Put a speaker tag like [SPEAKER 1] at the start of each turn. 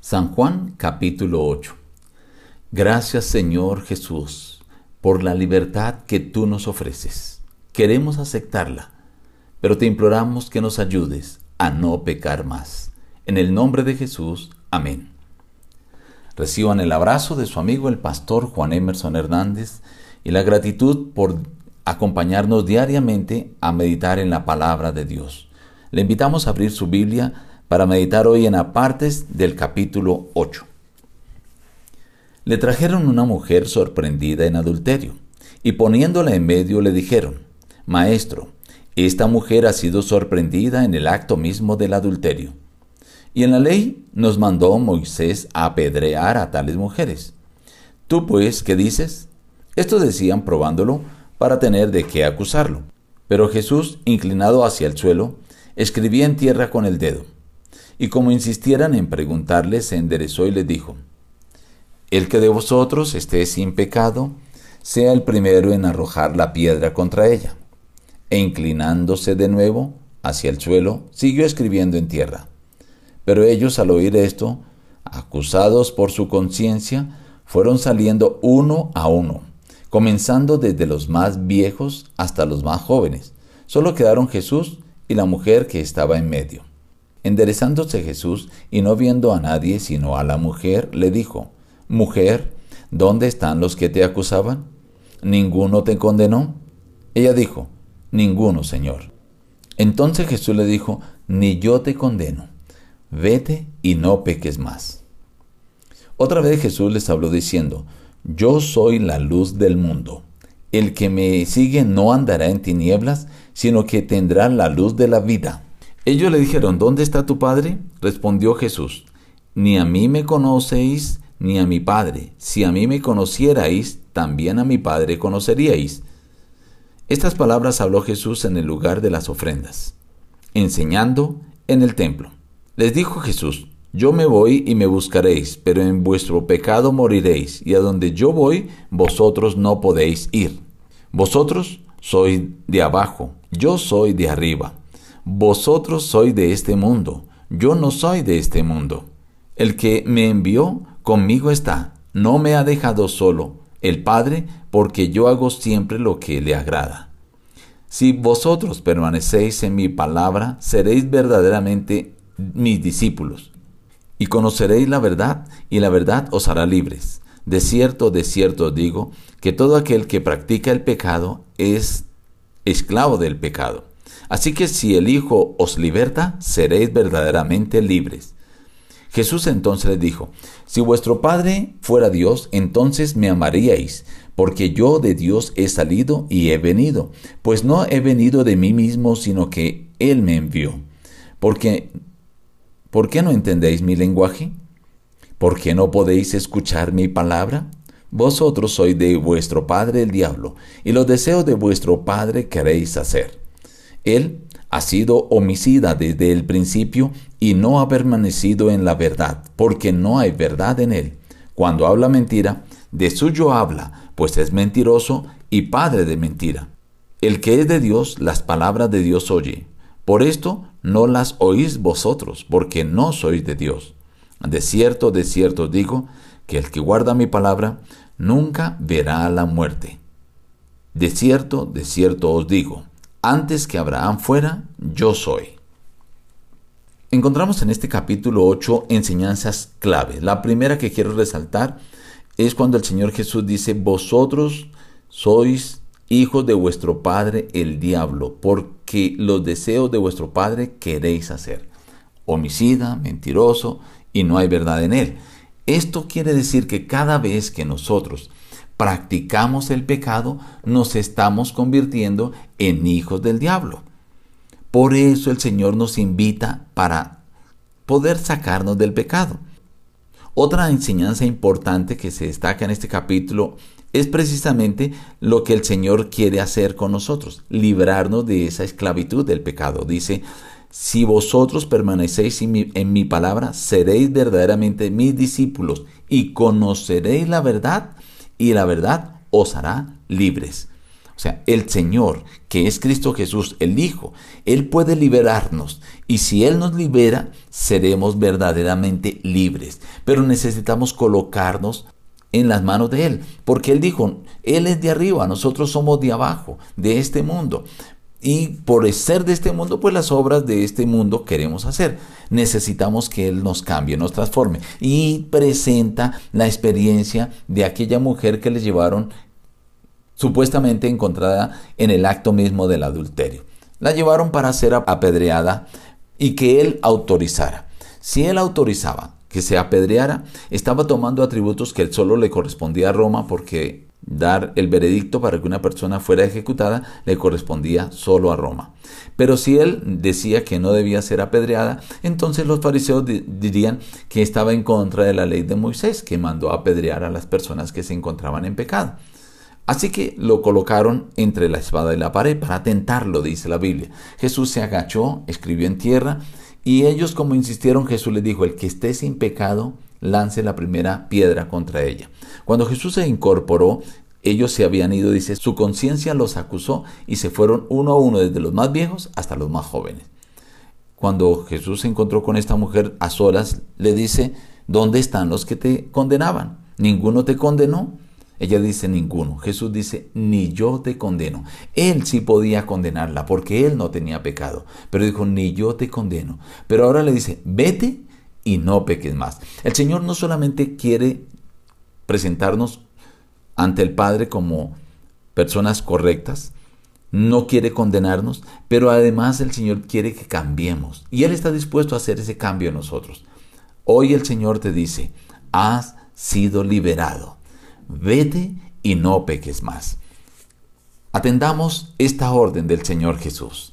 [SPEAKER 1] San Juan capítulo 8 Gracias Señor Jesús por la libertad que tú nos ofreces. Queremos aceptarla, pero te imploramos que nos ayudes a no pecar más. En el nombre de Jesús, amén. Reciban el abrazo de su amigo el pastor Juan Emerson Hernández y la gratitud por acompañarnos diariamente a meditar en la palabra de Dios. Le invitamos a abrir su Biblia para meditar hoy en apartes del capítulo 8. Le trajeron una mujer sorprendida en adulterio, y poniéndola en medio le dijeron, Maestro, esta mujer ha sido sorprendida en el acto mismo del adulterio. Y en la ley nos mandó Moisés a apedrear a tales mujeres. ¿Tú pues qué dices? Esto decían probándolo para tener de qué acusarlo. Pero Jesús, inclinado hacia el suelo, escribía en tierra con el dedo y como insistieran en preguntarle, se enderezó y le dijo, El que de vosotros esté sin pecado, sea el primero en arrojar la piedra contra ella. E inclinándose de nuevo hacia el suelo, siguió escribiendo en tierra. Pero ellos al oír esto, acusados por su conciencia, fueron saliendo uno a uno, comenzando desde los más viejos hasta los más jóvenes. Solo quedaron Jesús y la mujer que estaba en medio. Enderezándose Jesús y no viendo a nadie sino a la mujer, le dijo, Mujer, ¿dónde están los que te acusaban? ¿Ninguno te condenó? Ella dijo, Ninguno, Señor. Entonces Jesús le dijo, Ni yo te condeno. Vete y no peques más. Otra vez Jesús les habló diciendo, Yo soy la luz del mundo. El que me sigue no andará en tinieblas, sino que tendrá la luz de la vida. Ellos le dijeron, ¿dónde está tu Padre? Respondió Jesús, ni a mí me conocéis, ni a mi Padre. Si a mí me conocierais, también a mi Padre conoceríais. Estas palabras habló Jesús en el lugar de las ofrendas, enseñando en el templo. Les dijo Jesús, yo me voy y me buscaréis, pero en vuestro pecado moriréis, y a donde yo voy, vosotros no podéis ir. Vosotros sois de abajo, yo soy de arriba. Vosotros sois de este mundo, yo no soy de este mundo. El que me envió conmigo está, no me ha dejado solo, el Padre, porque yo hago siempre lo que le agrada. Si vosotros permanecéis en mi palabra, seréis verdaderamente mis discípulos, y conoceréis la verdad, y la verdad os hará libres. De cierto, de cierto digo, que todo aquel que practica el pecado es esclavo del pecado. Así que si el Hijo os liberta, seréis verdaderamente libres. Jesús entonces les dijo, Si vuestro Padre fuera Dios, entonces me amaríais, porque yo de Dios he salido y he venido, pues no he venido de mí mismo, sino que Él me envió. Porque, ¿Por qué no entendéis mi lenguaje? ¿Por qué no podéis escuchar mi palabra? Vosotros sois de vuestro padre el diablo, y los deseos de vuestro padre queréis hacer. Él ha sido homicida desde el principio y no ha permanecido en la verdad, porque no hay verdad en él. Cuando habla mentira, de suyo habla, pues es mentiroso y padre de mentira. El que es de Dios, las palabras de Dios oye. Por esto no las oís vosotros, porque no sois de Dios. De cierto, de cierto digo, que el que guarda mi palabra nunca verá la muerte. De cierto, de cierto os digo, antes que Abraham fuera, yo soy. Encontramos en este capítulo 8 enseñanzas clave. La primera que quiero resaltar es cuando el Señor Jesús dice, vosotros sois hijos de vuestro padre el diablo, porque los deseos de vuestro padre queréis hacer. Homicida, mentiroso, y no hay verdad en él. Esto quiere decir que cada vez que nosotros practicamos el pecado, nos estamos convirtiendo en hijos del diablo. Por eso el Señor nos invita para poder sacarnos del pecado. Otra enseñanza importante que se destaca en este capítulo es precisamente lo que el Señor quiere hacer con nosotros, librarnos de esa esclavitud del pecado. Dice, si vosotros permanecéis en mi, en mi, palabra, seréis verdaderamente mis discípulos y conoceréis la verdad y la verdad os hará libres. O sea, el Señor, que es Cristo Jesús, el Hijo, Él puede liberarnos. Y si Él nos libera, seremos verdaderamente libres. Pero necesitamos colocarnos en las manos de Él. Porque Él dijo, Él es de arriba, nosotros somos de abajo, de este mundo. Y por ser de este mundo, pues las obras de este mundo queremos hacer. Necesitamos que Él nos cambie, nos transforme. Y presenta la experiencia de aquella mujer que le llevaron supuestamente encontrada en el acto mismo del adulterio. La llevaron para ser apedreada y que él autorizara. Si él autorizaba que se apedreara, estaba tomando atributos que solo le correspondía a Roma porque dar el veredicto para que una persona fuera ejecutada le correspondía solo a Roma. Pero si él decía que no debía ser apedreada, entonces los fariseos dirían que estaba en contra de la ley de Moisés, que mandó apedrear a las personas que se encontraban en pecado. Así que lo colocaron entre la espada y la pared para tentarlo, dice la Biblia. Jesús se agachó, escribió en tierra, y ellos como insistieron, Jesús les dijo, el que esté sin pecado, lance la primera piedra contra ella. Cuando Jesús se incorporó, ellos se habían ido, dice, su conciencia los acusó y se fueron uno a uno, desde los más viejos hasta los más jóvenes. Cuando Jesús se encontró con esta mujer a solas, le dice, ¿dónde están los que te condenaban? ¿Ninguno te condenó? Ella dice ninguno. Jesús dice, ni yo te condeno. Él sí podía condenarla porque él no tenía pecado. Pero dijo, ni yo te condeno. Pero ahora le dice, vete y no peques más. El Señor no solamente quiere presentarnos ante el Padre como personas correctas, no quiere condenarnos, pero además el Señor quiere que cambiemos. Y Él está dispuesto a hacer ese cambio en nosotros. Hoy el Señor te dice, has sido liberado vete y no peques más. Atendamos esta orden del Señor Jesús.